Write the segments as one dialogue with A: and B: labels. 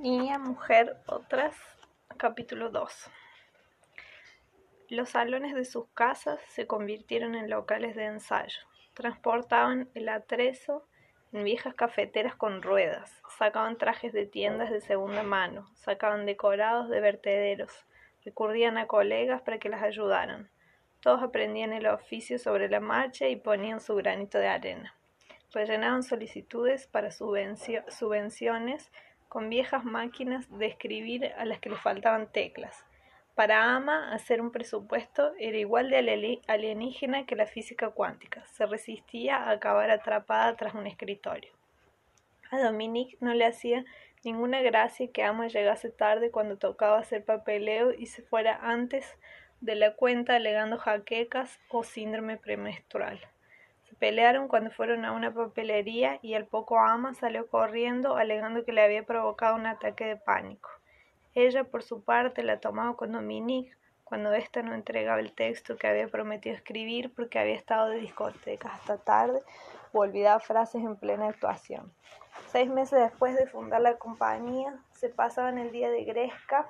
A: Niña, mujer, otras, capítulo 2. Los salones de sus casas se convirtieron en locales de ensayo. Transportaban el atrezo en viejas cafeteras con ruedas, sacaban trajes de tiendas de segunda mano, sacaban decorados de vertederos, recurrían a colegas para que las ayudaran. Todos aprendían el oficio sobre la marcha y ponían su granito de arena. Rellenaban solicitudes para subvenciones con viejas máquinas de escribir a las que le faltaban teclas. Para Ama, hacer un presupuesto era igual de alienígena que la física cuántica. Se resistía a acabar atrapada tras un escritorio. A Dominique no le hacía ninguna gracia que Ama llegase tarde cuando tocaba hacer papeleo y se fuera antes de la cuenta alegando jaquecas o síndrome premenstrual. Pelearon cuando fueron a una papelería y al poco ama salió corriendo alegando que le había provocado un ataque de pánico. Ella, por su parte, la tomaba con Dominique cuando ésta no entregaba el texto que había prometido escribir porque había estado de discotecas hasta tarde o olvidaba frases en plena actuación. Seis meses después de fundar la compañía, se pasaban el día de Gresca,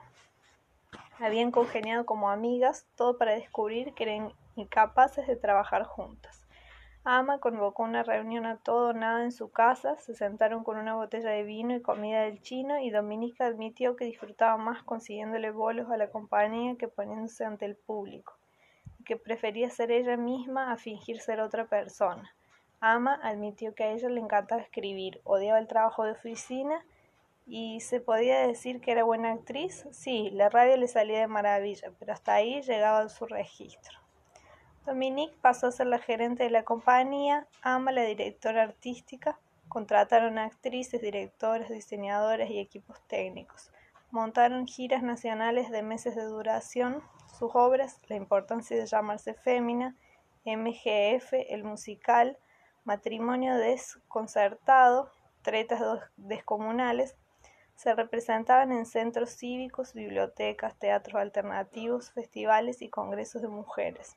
A: habían congeniado como amigas, todo para descubrir que eran incapaces de trabajar juntas. Ama convocó una reunión a todo nada en su casa, se sentaron con una botella de vino y comida del chino y Dominica admitió que disfrutaba más consiguiéndole bolos a la compañía que poniéndose ante el público, y que prefería ser ella misma a fingir ser otra persona. Ama admitió que a ella le encantaba escribir, odiaba el trabajo de oficina y se podía decir que era buena actriz. Sí, la radio le salía de maravilla, pero hasta ahí llegaba su registro. Dominique pasó a ser la gerente de la compañía, Ama la directora artística, contrataron actrices, directores, diseñadores y equipos técnicos. Montaron giras nacionales de meses de duración. Sus obras, La importancia de llamarse fémina, MGF, el musical, Matrimonio desconcertado, Tretas descomunales, se representaban en centros cívicos, bibliotecas, teatros alternativos, festivales y congresos de mujeres.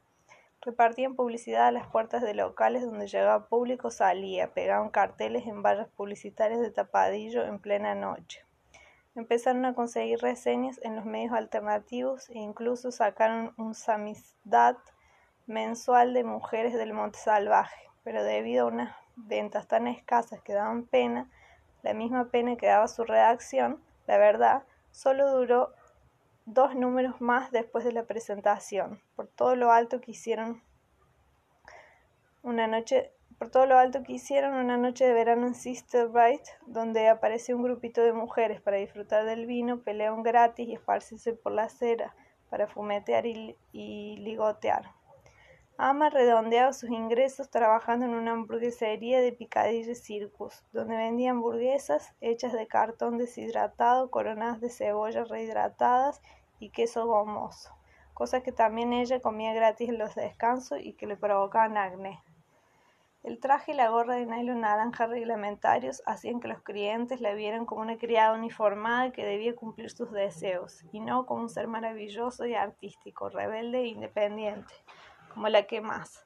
A: Repartían publicidad a las puertas de locales donde llegaba público salía, pegaban carteles en vallas publicitarias de tapadillo en plena noche. Empezaron a conseguir reseñas en los medios alternativos e incluso sacaron un samizdat mensual de mujeres del Monte Salvaje, pero debido a unas ventas tan escasas que daban pena, la misma pena que daba su redacción, la verdad, solo duró dos números más después de la presentación, por todo lo alto que hicieron una noche por todo lo alto que hicieron una noche de verano en Sister Bright, donde aparece un grupito de mujeres para disfrutar del vino, pelean gratis y esparcirse por la acera para fumetear y, y ligotear. Ama redondeaba sus ingresos trabajando en una hamburguesería de Picadilly Circus, donde vendía hamburguesas hechas de cartón deshidratado, coronadas de cebolla rehidratadas y queso gomoso, cosas que también ella comía gratis en los descansos y que le provocaban acné. El traje y la gorra de nylon naranja reglamentarios hacían que los clientes la vieran como una criada uniformada que debía cumplir sus deseos, y no como un ser maravilloso y artístico, rebelde e independiente como la que más.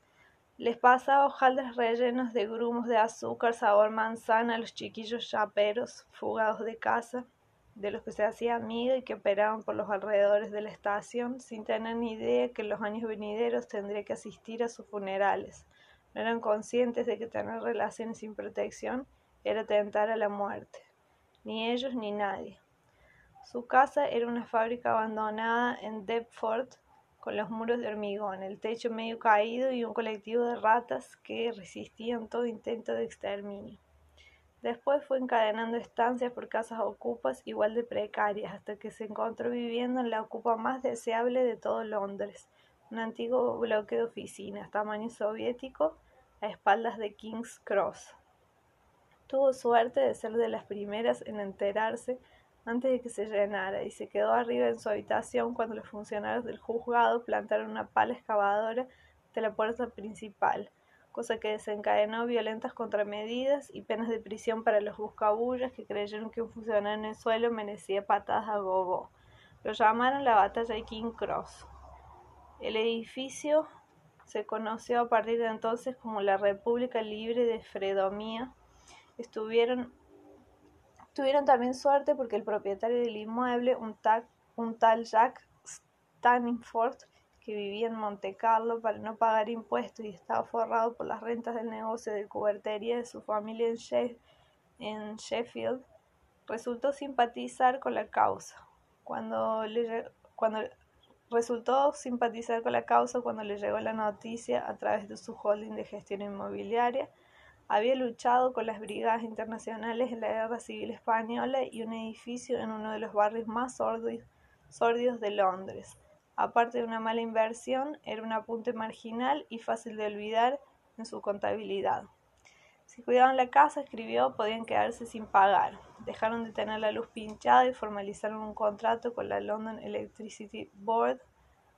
A: Les pasaba hojaldres rellenos de grumos de azúcar sabor manzana a los chiquillos chaperos fugados de casa, de los que se hacía amiga y que operaban por los alrededores de la estación, sin tener ni idea que los años venideros tendría que asistir a sus funerales. No eran conscientes de que tener relaciones sin protección era tentar a la muerte, ni ellos ni nadie. Su casa era una fábrica abandonada en Deptford, con los muros de hormigón, el techo medio caído y un colectivo de ratas que resistían todo intento de exterminio. Después fue encadenando estancias por casas ocupas igual de precarias, hasta que se encontró viviendo en la ocupa más deseable de todo Londres, un antiguo bloque de oficinas, tamaño soviético, a espaldas de King's Cross. Tuvo suerte de ser de las primeras en enterarse antes de que se llenara y se quedó arriba en su habitación cuando los funcionarios del juzgado plantaron una pala excavadora de la puerta principal, cosa que desencadenó violentas contramedidas y penas de prisión para los buscabullas que creyeron que un funcionario en el suelo merecía patadas a gogo. Lo llamaron la batalla de King Cross. El edificio se conoció a partir de entonces como la República Libre de Fredomía. Estuvieron Tuvieron también suerte porque el propietario del inmueble, un, un tal Jack Stanford, que vivía en Monte Carlo para no pagar impuestos y estaba forrado por las rentas del negocio de cubertería de su familia en, Sheffield, resultó simpatizar con la causa. Cuando le, cuando resultó simpatizar con la causa cuando le llegó la noticia a través de su holding de gestión inmobiliaria. Había luchado con las brigadas internacionales en la Guerra Civil Española y un edificio en uno de los barrios más sordios de Londres Aparte de una mala inversión, era un apunte marginal y fácil de olvidar en su contabilidad. Si cuidaban la casa, escribió, podían quedarse sin pagar. Dejaron de tener la luz pinchada y formalizaron un contrato con la London Electricity Board,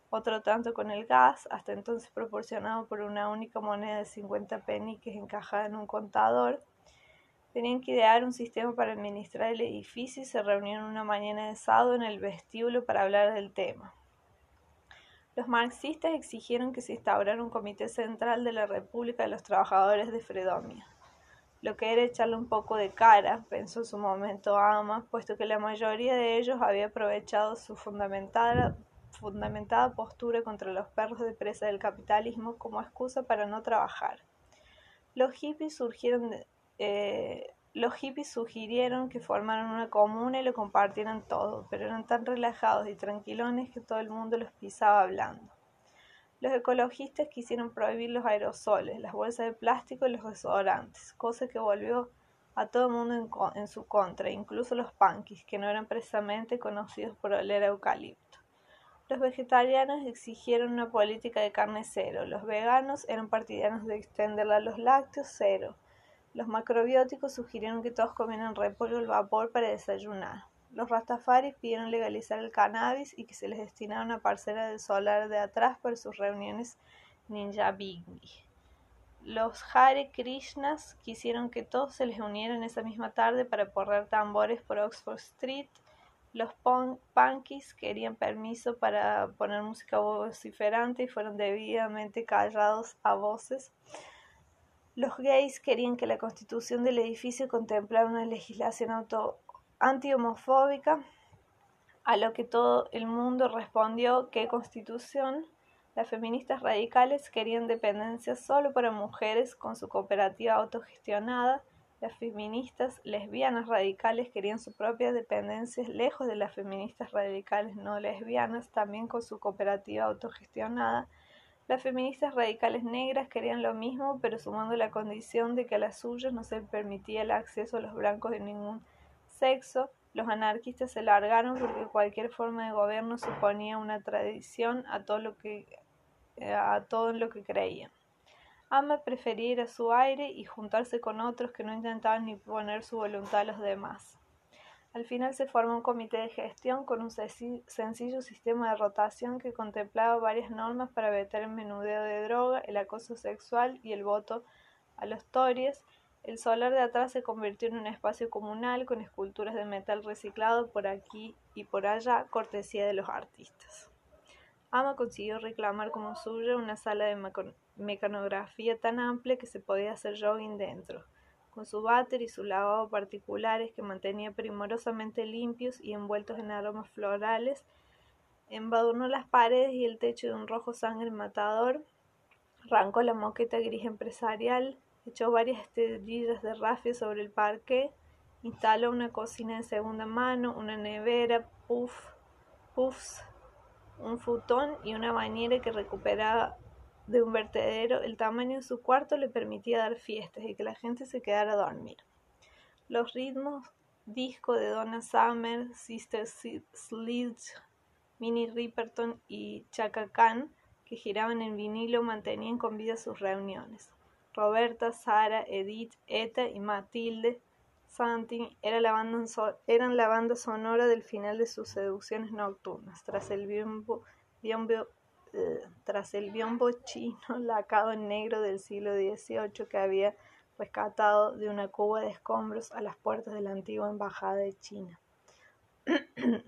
A: otro tanto con el gas, hasta entonces proporcionado por una única moneda de 50 peniques encajada en un contador. Tenían que idear un sistema para administrar el edificio y se reunieron una mañana de sábado en el vestíbulo para hablar del tema. Los marxistas exigieron que se instaurara un comité central de la República de los Trabajadores de Fredomia, lo que era echarle un poco de cara, pensó en su momento Ama, puesto que la mayoría de ellos había aprovechado su fundamentada, fundamentada postura contra los perros de presa del capitalismo como excusa para no trabajar. Los hippies surgieron eh, los hippies sugirieron que formaran una comuna y lo compartieran todo, pero eran tan relajados y tranquilones que todo el mundo los pisaba hablando. Los ecologistas quisieron prohibir los aerosoles, las bolsas de plástico y los desodorantes, cosa que volvió a todo el mundo en, su contra, incluso los punkis, que no eran precisamente conocidos por oler eucalipto. Los vegetarianos exigieron una política de carne cero, los veganos eran partidarios de extenderla a los lácteos cero, los macrobióticos sugirieron que todos comieran repollo al vapor para desayunar. Los rastafaris pidieron legalizar el cannabis y que se les destinara una parcela del solar de atrás para sus reuniones ninja bingi. Los Hare Krishnas quisieron que todos se les unieran esa misma tarde para porrar tambores por Oxford Street. Los punkies querían permiso para poner música vociferante y fueron debidamente callados a voces. Los gays querían que la constitución del edificio contemplara una legislación anti-homofóbica, a lo que todo el mundo respondió ¿qué constitución? Las feministas radicales querían dependencia solo para mujeres con su cooperativa autogestionada. Las feministas lesbianas radicales querían su propia dependencia lejos de las feministas radicales no lesbianas, también con su cooperativa autogestionada. Las feministas radicales negras querían lo mismo, pero sumando la condición de que a las suyas no se permitía el acceso a los blancos de ningún sexo. Los anarquistas se largaron porque cualquier forma de gobierno suponía una tradición a todo lo que a todo en lo que creían. Ama prefería ir a su aire y juntarse con otros que no intentaban ni poner su voluntad a los demás. Al final se formó un comité de gestión con un sencillo sistema de rotación que contemplaba varias normas para vetar el menudeo de droga, el acoso sexual y el voto a los tories. El solar de atrás se convirtió en un espacio comunal con esculturas de metal reciclado por aquí y por allá, cortesía de los artistas. Ama consiguió reclamar como suya una sala de mecanografía tan amplia que se podía hacer jogging dentro con su váter y su lavado particulares que mantenía primorosamente limpios y envueltos en aromas florales, embadurnó las paredes y el techo de un rojo sangre matador, arrancó la moqueta gris empresarial, echó varias esterillas de rafia sobre el parque, instaló una cocina de segunda mano, una nevera, puff, puffs, un futón y una bañera que recuperaba de un vertedero, el tamaño de su cuarto le permitía dar fiestas y que la gente se quedara a dormir. Los ritmos disco de Donna Summer, Sister Sledge, Minnie Riperton y Chaka Khan, que giraban en vinilo, mantenían con vida sus reuniones. Roberta, Sara, Edith, Eta y Matilde Santin eran la, banda eran la banda sonora del final de sus seducciones nocturnas. Tras el biombo, biombo eh, tras el biombo chino lacado en negro del siglo XVIII que había rescatado de una cuba de escombros a las puertas de la antigua embajada de China.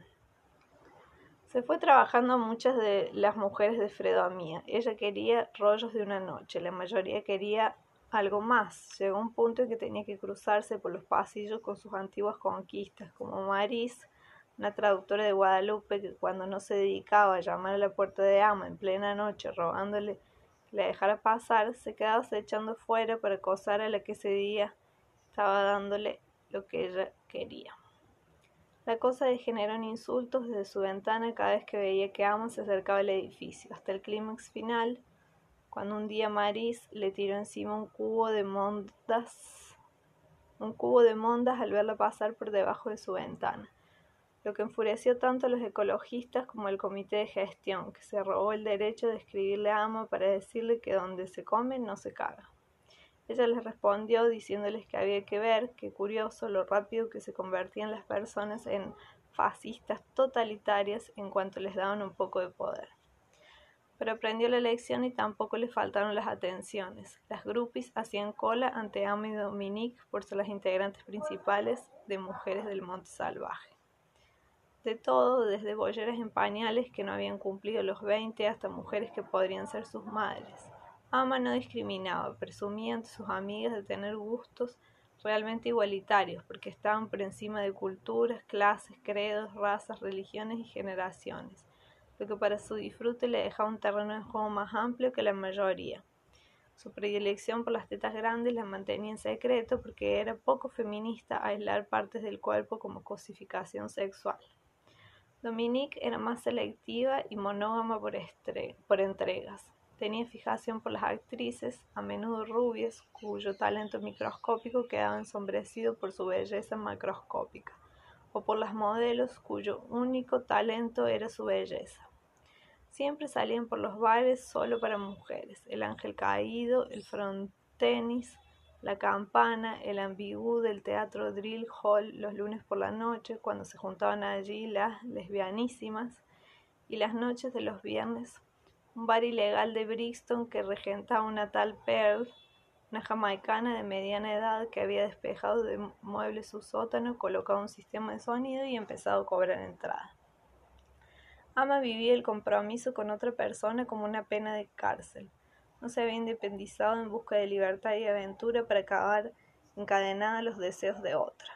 A: Se fue trabajando muchas de las mujeres de Fredomía. Ella quería rollos de una noche, la mayoría quería algo más. Llegó un punto en que tenía que cruzarse por los pasillos con sus antiguas conquistas, como Maris, una traductora de Guadalupe que cuando no se dedicaba a llamar a la puerta de ama en plena noche rogándole que le dejara pasar, se quedaba echando fuera para acosar a la que ese día estaba dándole lo que ella quería. La cosa degeneró en insultos desde su ventana cada vez que veía que Ama se acercaba al edificio, hasta el clímax final, cuando un día Maris le tiró encima un cubo de mondas, un cubo de mondas al verla pasar por debajo de su ventana, lo que enfureció tanto a los ecologistas como al comité de gestión, que se robó el derecho de escribirle a Ama para decirle que donde se come no se caga. Ella les respondió diciéndoles que había que ver, qué curioso, lo rápido que se convertían las personas en fascistas totalitarias en cuanto les daban un poco de poder pero aprendió la lección y tampoco le faltaron las atenciones. Las groupies hacían cola ante Amy y Dominique por ser las integrantes principales de Mujeres del Monte Salvaje. De todo, desde bolleras en pañales que no habían cumplido los 20 hasta mujeres que podrían ser sus madres. Ama no discriminaba, presumía ante sus amigas de tener gustos realmente igualitarios, porque estaban por encima de culturas, clases, credos, razas, religiones y generaciones lo que para su disfrute le dejaba un terreno de juego más amplio que la mayoría. Su predilección por las tetas grandes la mantenía en secreto porque era poco feminista aislar partes del cuerpo como cosificación sexual. Dominique era más selectiva y monógama por, por entregas. Tenía fijación por las actrices, a menudo rubias, cuyo talento microscópico quedaba ensombrecido por su belleza macroscópica, o por las modelos cuyo único talento era su belleza. Siempre salían por los bares solo para mujeres. El ángel caído, el frontenis, la campana, el ambigú del teatro Drill Hall los lunes por la noche, cuando se juntaban allí las lesbianísimas, y las noches de los viernes, un bar ilegal de Brixton que regentaba una tal Pearl, una jamaicana de mediana edad que había despejado de muebles su sótano, colocado un sistema de sonido y empezado a cobrar entrada. Ama vivía el compromiso con otra persona como una pena de cárcel. No se había independizado en busca de libertad y aventura para acabar encadenada a los deseos de otra.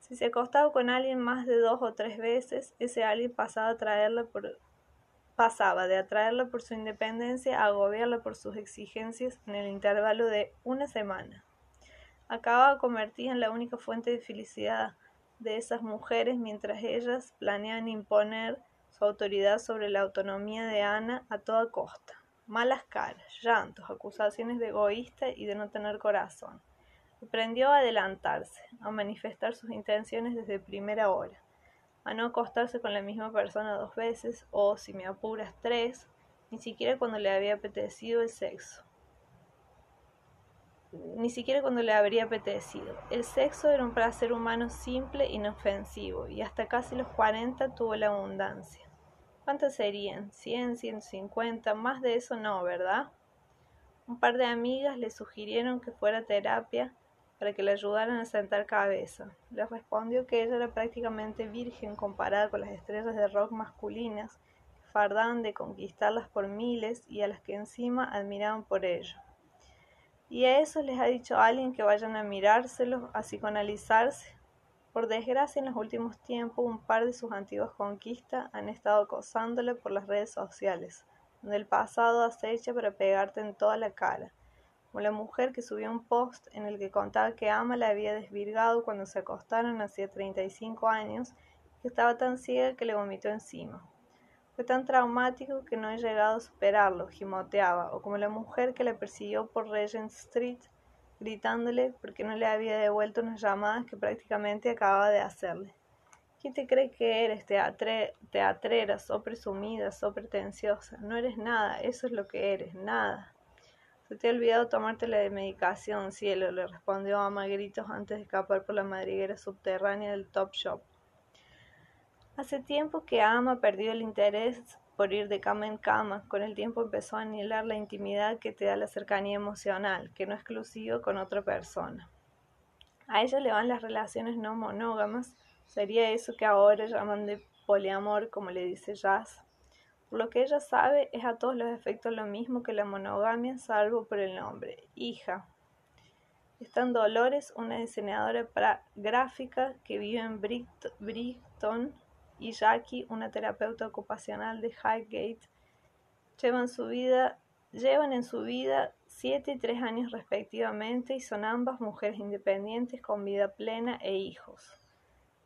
A: Si se acostaba con alguien más de dos o tres veces, ese alguien pasaba de atraerla por su independencia a agobiarla por sus exigencias en el intervalo de una semana. Acababa convertida en la única fuente de felicidad de esas mujeres mientras ellas planean imponer su autoridad sobre la autonomía de Ana a toda costa. Malas caras, llantos, acusaciones de egoísta y de no tener corazón. Aprendió a adelantarse, a manifestar sus intenciones desde primera hora, a no acostarse con la misma persona dos veces o, si me apuras, tres, ni siquiera cuando le había apetecido el sexo ni siquiera cuando le habría apetecido. El sexo era un placer humano simple, inofensivo, y hasta casi los cuarenta tuvo la abundancia. ¿Cuántas serían? ¿Cien, ciento cincuenta? Más de eso no, ¿verdad? Un par de amigas le sugirieron que fuera a terapia para que le ayudaran a sentar cabeza. Le respondió que ella era prácticamente virgen comparada con las estrellas de rock masculinas que fardaban de conquistarlas por miles y a las que encima admiraban por ello. Y a eso les ha dicho alguien que vayan a mirárselos, a psicoanalizarse. Por desgracia, en los últimos tiempos, un par de sus antiguas conquistas han estado acosándole por las redes sociales, donde el pasado acecha para pegarte en toda la cara. Como la mujer que subió un post en el que contaba que Ama la había desvirgado cuando se acostaron hacía 35 años que estaba tan ciega que le vomitó encima. Fue tan traumático que no he llegado a superarlo, gimoteaba, o como la mujer que le persiguió por Regent Street, gritándole porque no le había devuelto unas llamadas que prácticamente acababa de hacerle. ¿Quién te cree que eres? Teatre teatrera, so presumida, so pretenciosa. No eres nada, eso es lo que eres, nada. Se te ha olvidado tomarte la de medicación, cielo, le respondió Ama gritos antes de escapar por la madriguera subterránea del Top Shop. Hace tiempo que Ama perdió el interés por ir de cama en cama. Con el tiempo empezó a anhelar la intimidad que te da la cercanía emocional, que no es exclusivo con otra persona. A ella le van las relaciones no monógamas. Sería eso que ahora llaman de poliamor, como le dice Jazz. Por lo que ella sabe, es a todos los efectos lo mismo que la monogamia, salvo por el nombre. Hija. Están Dolores, una diseñadora gráfica que vive en Brighton, y Jackie, una terapeuta ocupacional de Highgate. Llevan, en su vida siete y tres años respectivamente y son ambas mujeres independientes con vida plena e hijos.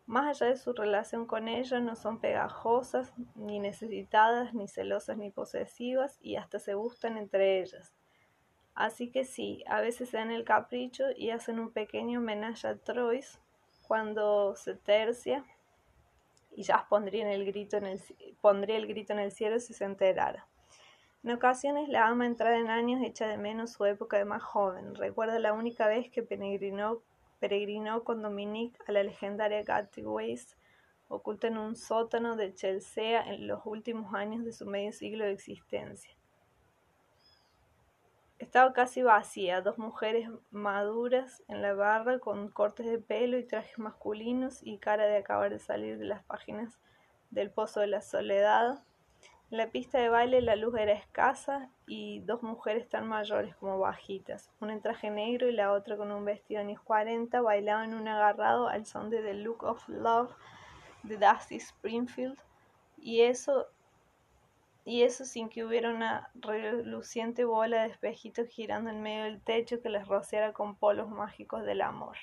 A: Más allá de su relación con ella, no son pegajosas, ni necesitadas, ni celosas, ni posesivas, y hasta se gustan entre ellas. Así que sí, a veces se dan el capricho y hacen un pequeño homenaje a Troyes cuando se tercia, y ya pondría, el grito en el, pondría el grito en el cielo si se enterara. En ocasiones la ama entrada en años echa de menos su época de más joven. Recuerda la única vez que peregrinó con Dominique a la legendaria Waste, oculta en un sótano de Chelsea en los últimos años de su medio siglo de existencia. Estaba casi vacía, dos mujeres maduras en la barra con cortes de pelo y trajes masculinos y cara de acabar de salir de las páginas del Pozo de la Soledad, en la pista de baile la luz era escasa y dos mujeres tan mayores como bajitas, una en traje negro y la otra con un vestido años 40, bailaban un agarrado al son de The Look of Love de Dusty Springfield. Y eso y eso sin que hubiera una reluciente bola de espejitos girando en medio del techo que les rociara con polos mágicos del amor.